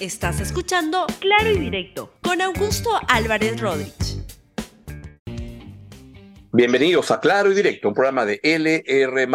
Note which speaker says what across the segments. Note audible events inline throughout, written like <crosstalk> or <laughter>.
Speaker 1: Estás escuchando Claro y Directo con Augusto Álvarez Rodríguez.
Speaker 2: Bienvenidos a Claro y Directo, un programa de LR.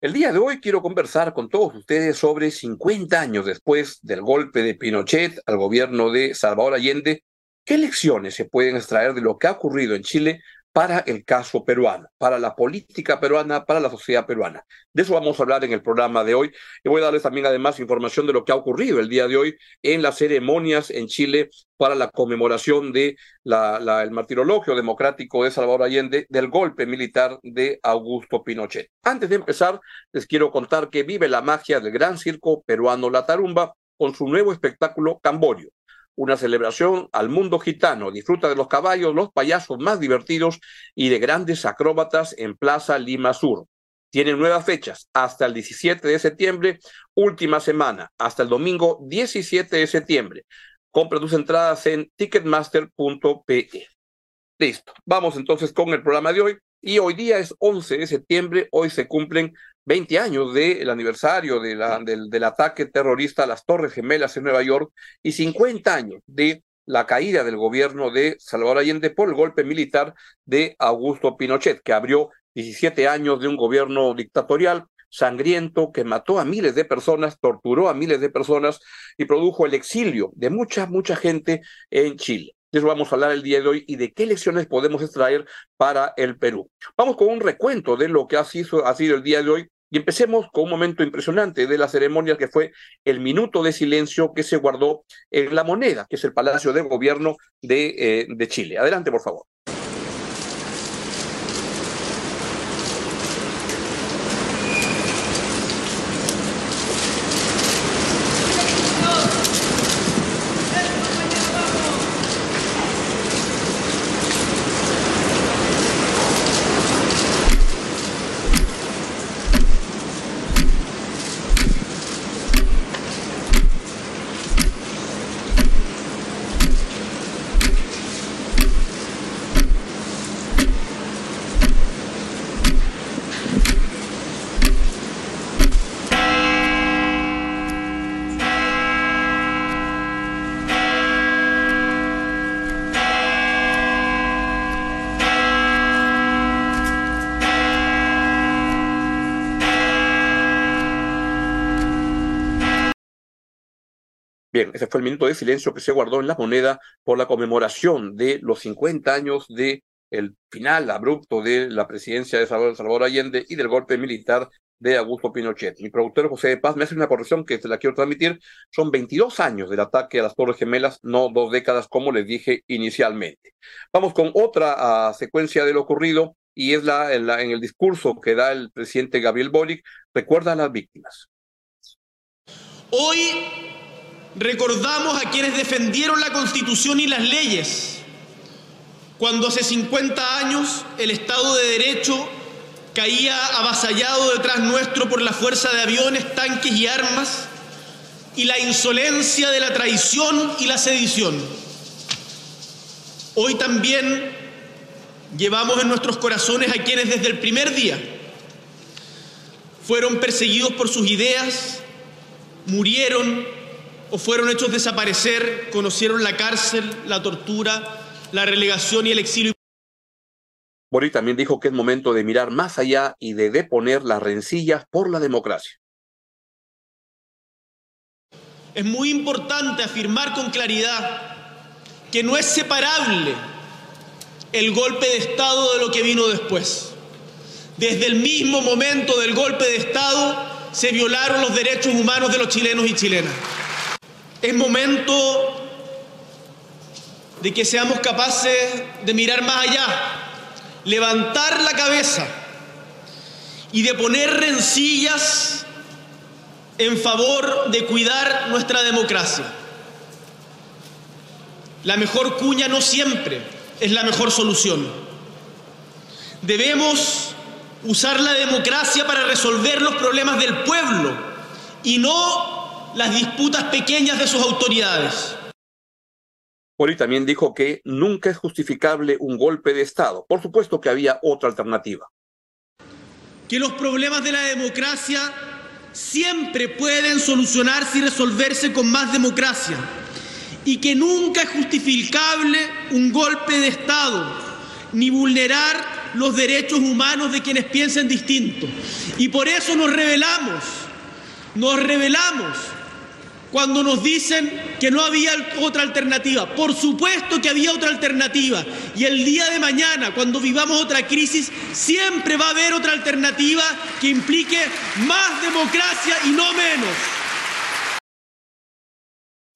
Speaker 2: El día de hoy quiero conversar con todos ustedes sobre 50 años después del golpe de Pinochet al gobierno de Salvador Allende, qué lecciones se pueden extraer de lo que ha ocurrido en Chile para el caso peruano, para la política peruana, para la sociedad peruana. De eso vamos a hablar en el programa de hoy. Y voy a darles también además información de lo que ha ocurrido el día de hoy en las ceremonias en Chile para la conmemoración de martirologio democrático de Salvador Allende del golpe militar de Augusto Pinochet. Antes de empezar, les quiero contar que vive la magia del gran circo peruano La Tarumba con su nuevo espectáculo Camborio una celebración al mundo gitano. Disfruta de los caballos, los payasos más divertidos y de grandes acróbatas en Plaza Lima Sur. Tienen nuevas fechas hasta el 17 de septiembre, última semana, hasta el domingo 17 de septiembre. Compra tus entradas en ticketmaster.pe. Listo. Vamos entonces con el programa de hoy. Y hoy día es 11 de septiembre, hoy se cumplen 20 años del aniversario de la, del, del, ataque terrorista a las Torres Gemelas en Nueva York y 50 años de la caída del gobierno de Salvador Allende por el golpe militar de Augusto Pinochet, que abrió 17 años de un gobierno dictatorial sangriento que mató a miles de personas, torturó a miles de personas y produjo el exilio de mucha, mucha gente en Chile. De eso vamos a hablar el día de hoy y de qué lecciones podemos extraer para el Perú. Vamos con un recuento de lo que ha sido, ha sido el día de hoy y empecemos con un momento impresionante de la ceremonia que fue el minuto de silencio que se guardó en La Moneda, que es el Palacio de Gobierno de, eh, de Chile. Adelante, por favor. Bien, ese fue el minuto de silencio que se guardó en la moneda por la conmemoración de los 50 años de final abrupto de la presidencia de Salvador, Allende y del golpe militar de Augusto Pinochet. Mi productor José de Paz me hace una corrección que se la quiero transmitir. Son 22 años del ataque a las Torres Gemelas, no dos décadas como les dije inicialmente. Vamos con otra uh, secuencia de lo ocurrido y es la en, el discurso que da el presidente Gabriel Boric. Recuerda a las víctimas.
Speaker 3: Hoy recordamos a quienes defendieron la Constitución y las leyes, cuando hace 50 años el Estado de Derecho caía avasallado detrás nuestro por la fuerza de aviones, tanques y armas, y la insolencia de la traición y la sedición. Hoy también llevamos en nuestros corazones a quienes desde el primer día fueron perseguidos por sus ideas, murieron o fueron hechos desaparecer, conocieron la cárcel, la tortura, la relegación y el exilio.
Speaker 2: Boric también dijo que es momento de mirar más allá y de deponer las rencillas por la democracia.
Speaker 3: Es muy importante afirmar con claridad que no es separable el golpe de Estado de lo que vino después. Desde el mismo momento del golpe de Estado se violaron los derechos humanos de los chilenos y chilenas. Es momento de que seamos capaces de mirar más allá, levantar la cabeza y de poner rencillas en favor de cuidar nuestra democracia. La mejor cuña no siempre es la mejor solución. Debemos usar la democracia para resolver los problemas del pueblo y no las disputas pequeñas de sus autoridades.
Speaker 2: Poli también dijo que nunca es justificable un golpe de Estado. Por supuesto que había otra alternativa.
Speaker 3: Que los problemas de la democracia siempre pueden solucionarse y resolverse con más democracia y que nunca es justificable un golpe de Estado ni vulnerar los derechos humanos de quienes piensen distinto. Y por eso nos rebelamos, nos rebelamos cuando nos dicen que no había otra alternativa. Por supuesto que había otra alternativa. Y el día de mañana, cuando vivamos otra crisis, siempre va a haber otra alternativa que implique más democracia y no menos.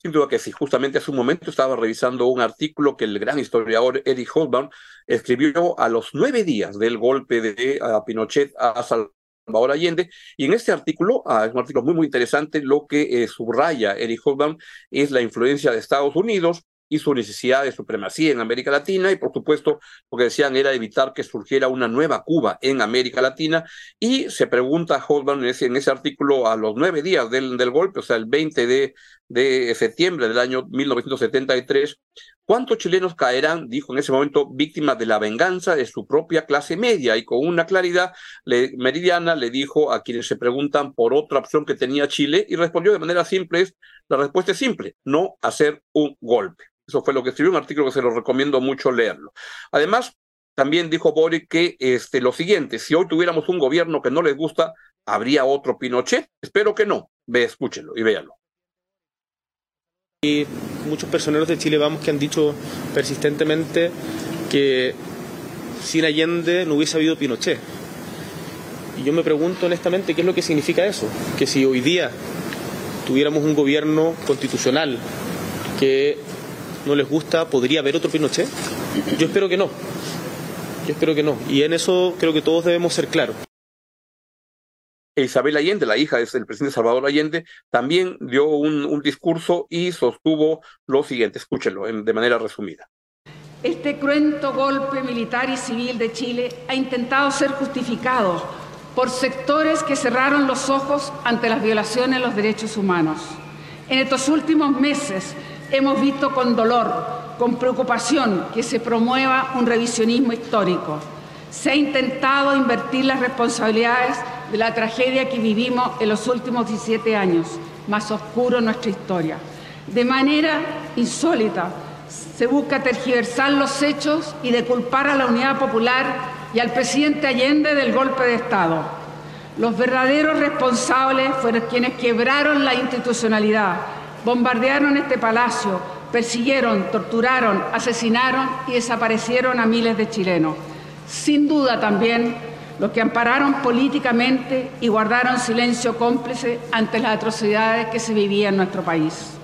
Speaker 2: Sin duda que sí, justamente hace un momento estaba revisando un artículo que el gran historiador Eric Holtbaum escribió a los nueve días del golpe de Pinochet a Salvador Salvador Allende. Y en este artículo, ah, es un artículo muy, muy interesante, lo que eh, subraya Eric Hobsbawm es la influencia de Estados Unidos y su necesidad de supremacía en América Latina y por supuesto lo que decían era evitar que surgiera una nueva Cuba en América Latina y se pregunta Hobsbawm en ese, en ese artículo a los nueve días del, del golpe, o sea el 20 de, de septiembre del año 1973, ¿Cuántos chilenos caerán, dijo en ese momento, víctimas de la venganza de su propia clase media? Y con una claridad meridiana le dijo a quienes se preguntan por otra opción que tenía Chile y respondió de manera simple, la respuesta es simple, no hacer un golpe. Eso fue lo que escribió un artículo que se lo recomiendo mucho leerlo. Además, también dijo Boric que este, lo siguiente, si hoy tuviéramos un gobierno que no les gusta, ¿habría otro Pinochet? Espero que no. Ve, escúchenlo y véanlo.
Speaker 4: Y muchos personeros de Chile Vamos que han dicho persistentemente que sin Allende no hubiese habido Pinochet. Y yo me pregunto honestamente qué es lo que significa eso. Que si hoy día tuviéramos un gobierno constitucional que no les gusta, ¿podría haber otro Pinochet? Yo espero que no. Yo espero que no. Y en eso creo que todos debemos ser claros.
Speaker 2: Isabel Allende, la hija del presidente Salvador Allende, también dio un, discurso y sostuvo lo siguiente, escúchelo de manera resumida.
Speaker 5: Este cruento golpe militar y civil de Chile ha intentado ser justificado por sectores que cerraron los ojos ante las violaciones de los derechos humanos. En estos últimos meses hemos visto con dolor, con preocupación, que se promueva un revisionismo histórico. Se ha intentado invertir las responsabilidades de la tragedia que vivimos en los últimos 17 años, más oscuro en nuestra historia. De manera insólita, se busca tergiversar los hechos y de culpar a la unidad popular y al presidente Allende del golpe de Estado. Los verdaderos responsables fueron quienes quebraron la institucionalidad, bombardearon este palacio, persiguieron, torturaron, asesinaron y desaparecieron a miles de chilenos. Sin duda también los que ampararon políticamente y guardaron silencio cómplice ante las atrocidades que se vivían en nuestro país.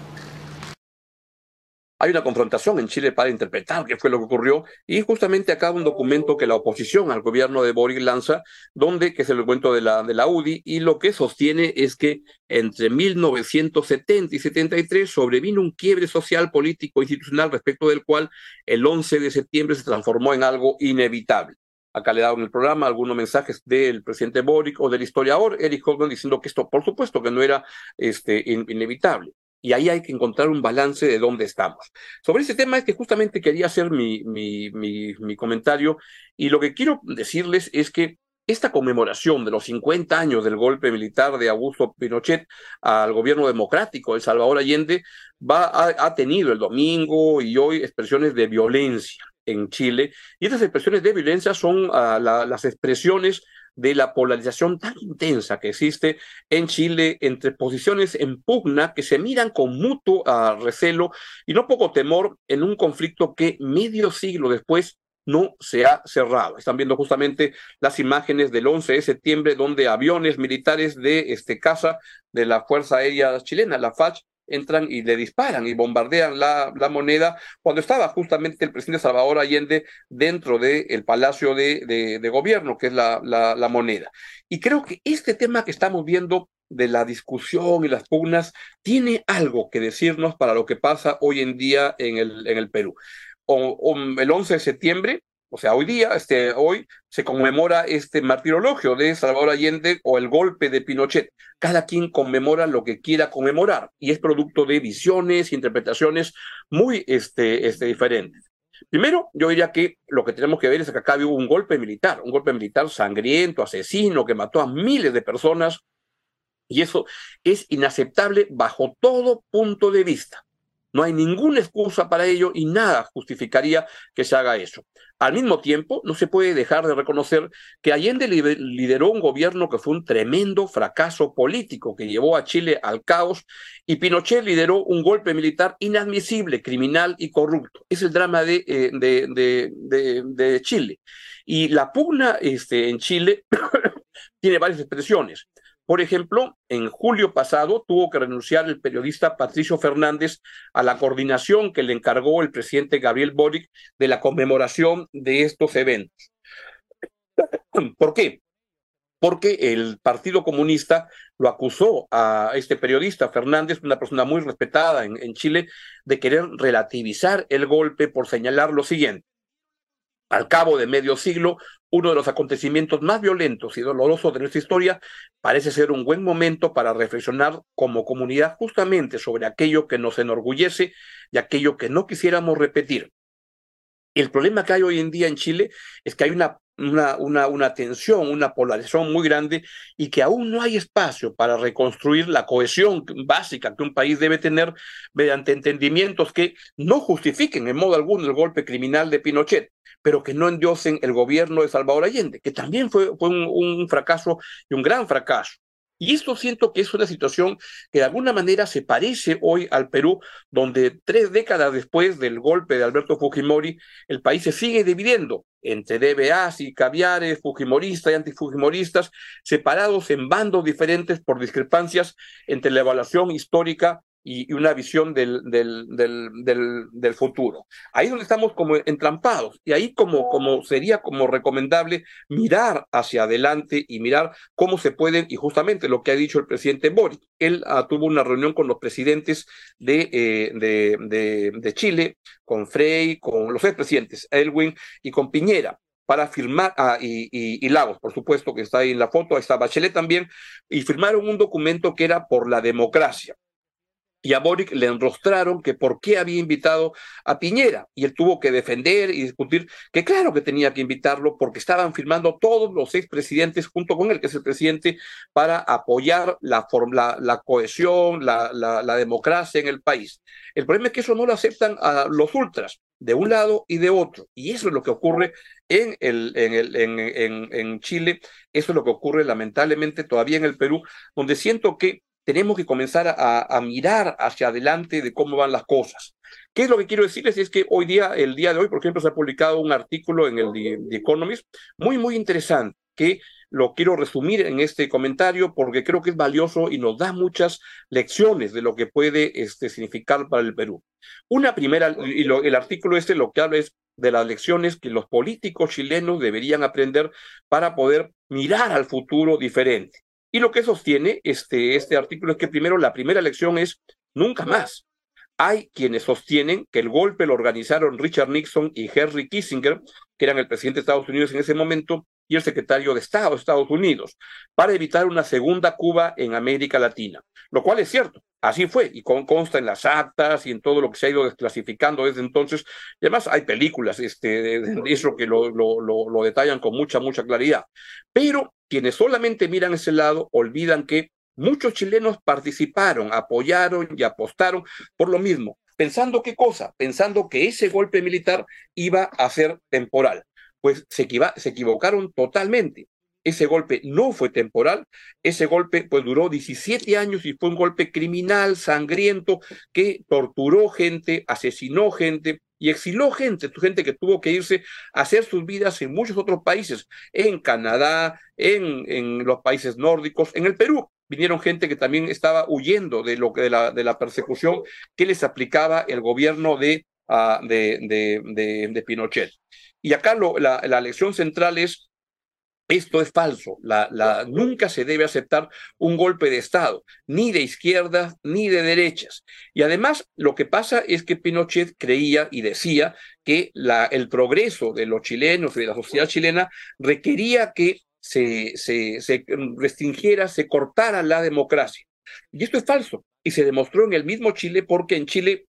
Speaker 2: Hay una confrontación en Chile para interpretar qué fue lo que ocurrió y justamente acá un documento que la oposición al gobierno de Boris lanza, donde, que es el cuento de la, de la UDI, y lo que sostiene es que entre 1970 y 73 sobrevino un quiebre social, político, institucional, respecto del cual el 11 de septiembre se transformó en algo inevitable. Acá le he dado en el programa algunos mensajes del presidente Boric o del historiador Eric Hoffman diciendo que esto, por supuesto, que no era este, inevitable. Y ahí hay que encontrar un balance de dónde estamos. Sobre ese tema es que justamente quería hacer mi, mi, mi, comentario y lo que quiero decirles es que esta conmemoración de los 50 años del golpe militar de Augusto Pinochet al gobierno democrático de Salvador Allende va, ha tenido el domingo y hoy expresiones de violencia en Chile. Y estas expresiones de violencia son la, las expresiones de la polarización tan intensa que existe en Chile entre posiciones en pugna que se miran con mutuo uh, recelo y no poco temor en un conflicto que medio siglo después no se ha cerrado. Están viendo justamente las imágenes del 11 de septiembre donde aviones militares de este casa de la Fuerza Aérea Chilena, la FACH, entran y le disparan y bombardean la, la moneda cuando estaba justamente el presidente Salvador Allende dentro del el Palacio de, de, de, Gobierno, que es la, la, la moneda. Y creo que este tema que estamos viendo de la discusión y las pugnas tiene algo que decirnos para lo que pasa hoy en día en el, en el Perú. O, o el 11 de septiembre o sea, hoy día, este, hoy se conmemora este martirologio de Salvador Allende o el golpe de Pinochet. Cada quien conmemora lo que quiera conmemorar y es producto de visiones, interpretaciones muy este, este, diferentes. Primero, yo diría que lo que tenemos que ver es que acá hubo un golpe militar, un golpe militar sangriento, asesino, que mató a miles de personas Y eso es inaceptable bajo todo punto de vista. No hay ninguna excusa para ello y nada justificaría que se haga eso. Al mismo tiempo, no se puede dejar de reconocer que Allende lideró un gobierno que fue un tremendo fracaso político que llevó a Chile al caos y Pinochet lideró un golpe militar inadmisible, criminal y corrupto. Es el drama de, eh, de, Chile. Y la pugna este, en Chile <coughs> tiene varias expresiones. Por ejemplo, en julio pasado tuvo que renunciar el periodista Patricio Fernández a la coordinación que le encargó el presidente Gabriel Boric de la conmemoración de estos eventos. <coughs> ¿Por qué? Porque el Partido Comunista lo acusó a este periodista Fernández, una persona muy respetada en, Chile, de querer relativizar el golpe por señalar lo siguiente. Al cabo de medio siglo, uno de los acontecimientos más violentos y dolorosos de nuestra historia, parece ser un buen momento para reflexionar como comunidad justamente sobre aquello que nos enorgullece y aquello que no quisiéramos repetir. El problema que hay hoy en día en Chile es que hay una una, una, una, tensión, una polarización muy grande y que aún no hay espacio para reconstruir la cohesión básica que un país debe tener mediante entendimientos que no justifiquen en modo alguno el golpe criminal de Pinochet, pero que no endiosen el gobierno de Salvador Allende, que también fue, fue un fracaso y un gran fracaso. Y esto siento que es una situación que de alguna manera se parece hoy al Perú, donde tres décadas después del golpe de Alberto Fujimori, el país se sigue dividiendo entre DBAs y caviares, fujimoristas y antifujimoristas, separados en bandos diferentes por discrepancias entre la evaluación histórica y, una visión del, del, del, futuro. Ahí es donde estamos como entrampados y ahí como, como sería como recomendable mirar hacia adelante y mirar cómo se pueden, y justamente lo que ha dicho el presidente Boric, él ah, tuvo una reunión con los presidentes de, eh, de, de, Chile, con Frey, con los expresidentes, Elwin y con Piñera para firmar, ah, y, y, y, Lagos, por supuesto, que está ahí en la foto, ahí está Bachelet también, y firmaron un documento que era por la democracia y a Boric le enrostraron que por qué había invitado a Piñera y él tuvo que defender y discutir que claro que tenía que invitarlo porque estaban firmando todos los expresidentes junto con él, que es el presidente, para apoyar la, la, cohesión, la, la, democracia en el país. El problema es que eso no lo aceptan a los ultras de un lado y de otro. Y eso es lo que ocurre en, el, en, el, en, en, en Chile, eso es lo que ocurre lamentablemente todavía en el Perú, donde siento que tenemos que comenzar a, mirar hacia adelante de cómo van las cosas. ¿Qué es lo que quiero decirles? Es que hoy día, el día de hoy, por ejemplo, se ha publicado un artículo en el The, Economist muy, muy interesante, que lo quiero resumir en este comentario porque creo que es valioso y nos da muchas lecciones de lo que puede este, significar para el Perú. Una primera, y el artículo este lo que habla es de las lecciones que los políticos chilenos deberían aprender para poder mirar al futuro diferente. Y lo que sostiene este, este artículo es que primero la primera lección es nunca más. Hay quienes sostienen que el golpe lo organizaron Richard Nixon y Henry Kissinger, que eran el presidente de Estados Unidos en ese momento, y el secretario de Estado de Estados Unidos, para evitar una segunda Cuba en América Latina, lo cual es cierto. Así fue, y consta en las actas y en todo lo que se ha ido desclasificando desde entonces. Además hay películas este, de eso que lo, lo, detallan con mucha, mucha claridad. Pero quienes solamente miran ese lado olvidan que muchos chilenos participaron, apoyaron y apostaron por lo mismo. ¿Pensando qué cosa? Pensando que ese golpe militar iba a ser temporal. Pues se, equivocaron totalmente ese golpe no fue temporal, ese golpe pues duró 17 años y fue un golpe criminal, sangriento, que torturó gente, asesinó gente y exiló gente, gente que tuvo que irse a hacer sus vidas en muchos otros países, en Canadá, en, en los países nórdicos, en el Perú. Vinieron gente que también estaba huyendo de, lo, de, la, de la persecución que les aplicaba el gobierno de, uh, de, de, de, Pinochet. Y acá lo, la, lección central es esto es falso. La, nunca se debe aceptar un golpe de Estado, ni de izquierdas ni de derechas. Y además, lo que pasa es que Pinochet creía y decía que el progreso de los chilenos y de la sociedad chilena requería que se, se restringiera, se cortara la democracia. Y esto es falso. Y se demostró en el mismo Chile porque en Chile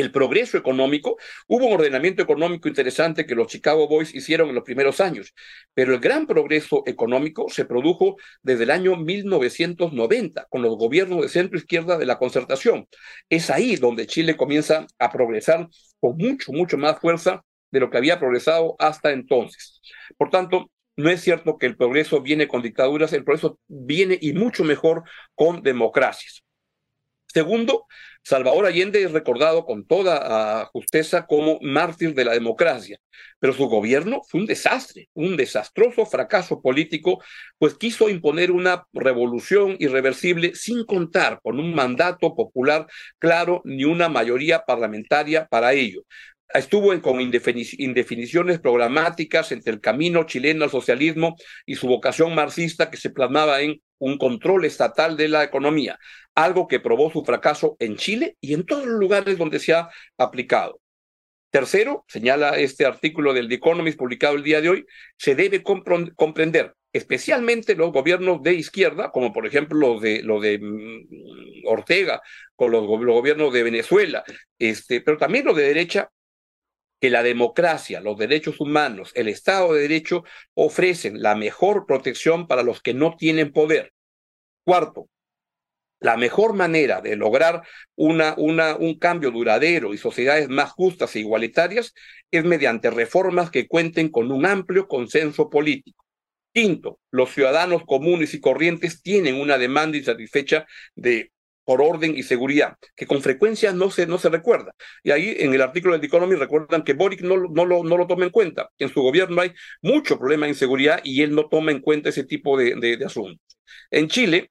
Speaker 2: el progreso económico. Hubo un ordenamiento económico interesante que los Chicago Boys hicieron en los primeros años, pero el gran progreso económico se produjo desde el año 1990 con los gobiernos de centro izquierda de la concertación. Es ahí donde Chile comienza a progresar con mucho, mucho más fuerza de lo que había progresado hasta entonces. Por tanto, no es cierto que el progreso viene con dictaduras, el progreso viene y mucho mejor con democracias. Segundo, Salvador Allende es recordado con toda ah, justeza como mártir de la democracia, pero su gobierno fue un desastre, un desastroso fracaso político, pues quiso imponer una revolución irreversible sin contar con un mandato popular claro ni una mayoría parlamentaria para ello estuvo con indefiniciones programáticas entre el camino chileno al socialismo y su vocación marxista que se plasmaba en un control estatal de la economía, algo que probó su fracaso en Chile y en todos los lugares donde se ha aplicado. Tercero, señala este artículo del The Economist publicado el día de hoy, se debe comprender especialmente los gobiernos de izquierda, como por ejemplo los de, lo de mm, Ortega, con los, los, gobiernos de Venezuela, este, pero también los de derecha, que la democracia, los derechos humanos, el Estado de Derecho ofrecen la mejor protección para los que no tienen poder. Cuarto, la mejor manera de lograr una, un cambio duradero y sociedades más justas e igualitarias es mediante reformas que cuenten con un amplio consenso político. Quinto, los ciudadanos comunes y corrientes tienen una demanda insatisfecha de por orden y seguridad, que con frecuencia no se, no se recuerda. Y ahí en el artículo del Economy recuerdan que Boric no, no, lo, no lo toma en cuenta. En su gobierno hay mucho problema de inseguridad y él no toma en cuenta ese tipo de, de, asuntos. En Chile,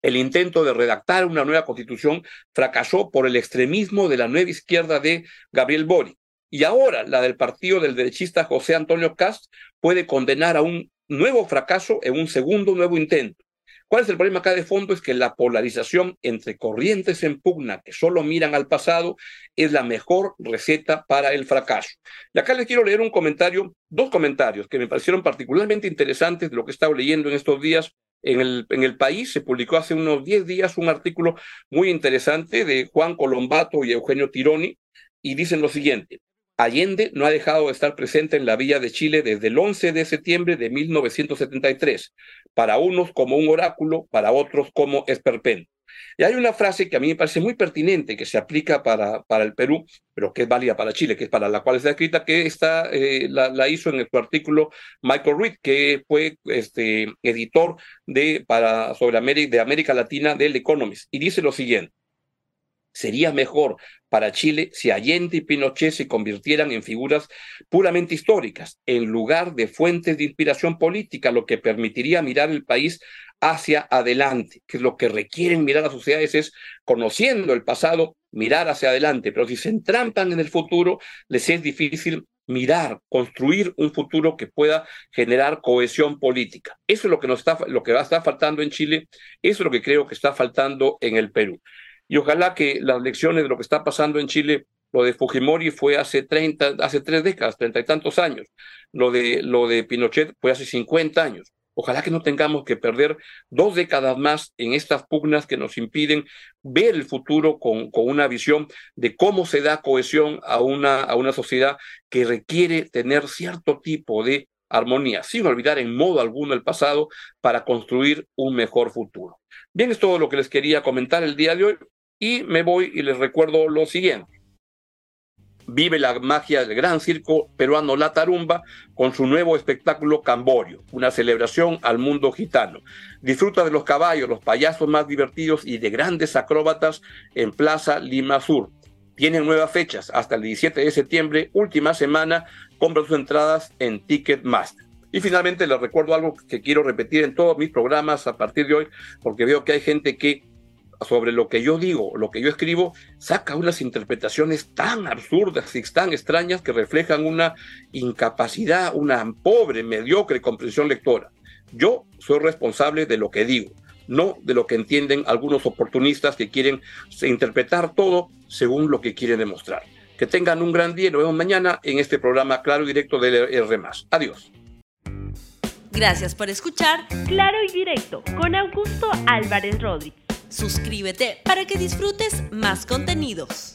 Speaker 2: el intento de redactar una nueva constitución fracasó por el extremismo de la nueva izquierda de Gabriel Boric. Y ahora la del partido del derechista José Antonio Cast puede condenar a un nuevo fracaso en un segundo nuevo intento. ¿Cuál es el problema acá de fondo? Es que la polarización entre corrientes en pugna que solo miran al pasado es la mejor receta para el fracaso. Y acá les quiero leer un comentario, dos comentarios que me parecieron particularmente interesantes de lo que he estado leyendo en estos días. En el, en el país se publicó hace unos 10 días un artículo muy interesante de Juan Colombato y Eugenio Tironi y dicen lo siguiente. Allende no ha dejado de estar presente en la Villa de Chile desde el 11 de septiembre de 1973, para unos como un oráculo, para otros como esperpento. Y hay una frase que a mí me parece muy pertinente, que se aplica para, para el Perú, pero que es válida para Chile, que es para la cual está escrita, que está, eh, la, hizo en su artículo Michael Reed, que fue este, editor de, para, sobre América, de América Latina del Economist, y dice lo siguiente. Sería mejor para Chile si Allende y Pinochet se convirtieran en figuras puramente históricas, en lugar de fuentes de inspiración política, lo que permitiría mirar el país hacia adelante, que es lo que requieren mirar las sociedades, es conociendo el pasado, mirar hacia adelante, pero si se entrampan en el futuro, les es difícil mirar, construir un futuro que pueda generar cohesión política. Eso es lo que nos está, lo que va a estar faltando en Chile, eso es lo que creo que está faltando en el Perú. Y ojalá que las lecciones de lo que está pasando en Chile, lo de Fujimori fue hace 30, hace tres décadas, treinta y tantos años. Lo de, lo de Pinochet fue hace 50 años. Ojalá que no tengamos que perder dos décadas más en estas pugnas que nos impiden ver el futuro con, con, una visión de cómo se da cohesión a una, a una sociedad que requiere tener cierto tipo de armonía, sin olvidar en modo alguno el pasado para construir un mejor futuro. Bien, es todo lo que les quería comentar el día de hoy. Y me voy y les recuerdo lo siguiente. Vive la magia del gran circo peruano La Tarumba con su nuevo espectáculo Camborio, una celebración al mundo gitano. Disfruta de los caballos, los payasos más divertidos y de grandes acróbatas en Plaza Lima Sur. Tienen nuevas fechas hasta el 17 de septiembre, última semana. Compra sus entradas en Ticketmaster. Y finalmente les recuerdo algo que quiero repetir en todos mis programas a partir de hoy, porque veo que hay gente que sobre lo que yo digo, lo que yo escribo, saca unas interpretaciones tan absurdas y tan extrañas que reflejan una incapacidad, una pobre, mediocre comprensión lectora. Yo soy responsable de lo que digo, no de lo que entienden algunos oportunistas que quieren interpretar todo según lo que quieren demostrar. Que tengan un gran día y nos vemos mañana en este programa Claro y Directo de R. Adiós.
Speaker 1: Gracias por escuchar Claro y Directo con Augusto Álvarez Rodríguez. Suscríbete para que disfrutes más contenidos.